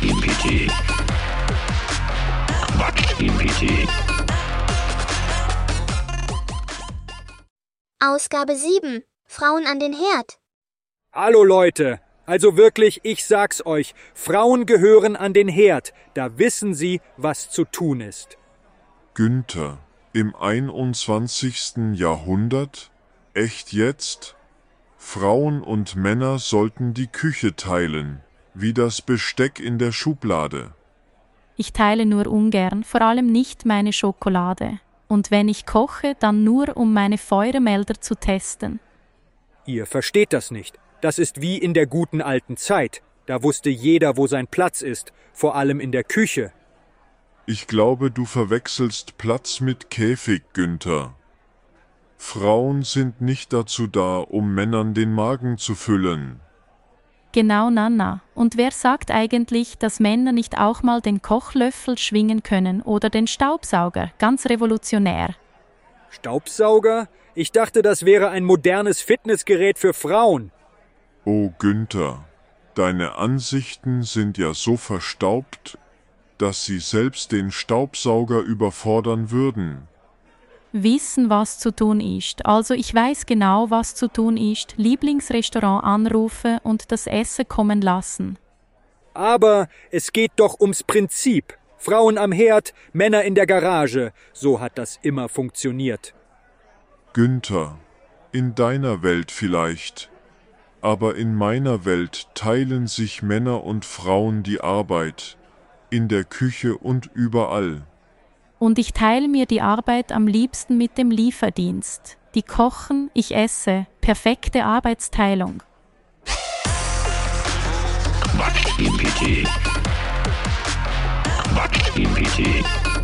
Quatsch-GPT. Quatsch-GPT. Ausgabe 7. Frauen an den Herd. Hallo Leute, also wirklich, ich sag's euch, Frauen gehören an den Herd, da wissen sie, was zu tun ist. Günther, im 21. Jahrhundert? Echt jetzt? Frauen und Männer sollten die Küche teilen, wie das Besteck in der Schublade. Ich teile nur ungern, vor allem nicht meine Schokolade. Und wenn ich koche, dann nur, um meine Feuermelder zu testen. Ihr versteht das nicht. Das ist wie in der guten alten Zeit. Da wusste jeder, wo sein Platz ist, vor allem in der Küche. Ich glaube, du verwechselst Platz mit Käfig, Günther. Frauen sind nicht dazu da, um Männern den Magen zu füllen. Genau, Nana. Und wer sagt eigentlich, dass Männer nicht auch mal den Kochlöffel schwingen können oder den Staubsauger? Ganz revolutionär. Staubsauger? Ich dachte, das wäre ein modernes Fitnessgerät für Frauen. Oh Günther, deine Ansichten sind ja so verstaubt, dass sie selbst den Staubsauger überfordern würden. Wissen, was zu tun ist. Also ich weiß genau, was zu tun ist. Lieblingsrestaurant anrufen und das Essen kommen lassen. Aber es geht doch ums Prinzip. Frauen am Herd, Männer in der Garage. So hat das immer funktioniert. Günther, in deiner Welt vielleicht, aber in meiner Welt teilen sich Männer und Frauen die Arbeit, in der Küche und überall. Und ich teile mir die Arbeit am liebsten mit dem Lieferdienst. Die kochen, ich esse. Perfekte Arbeitsteilung. Quatsch-GPT. Quatsch-GPT.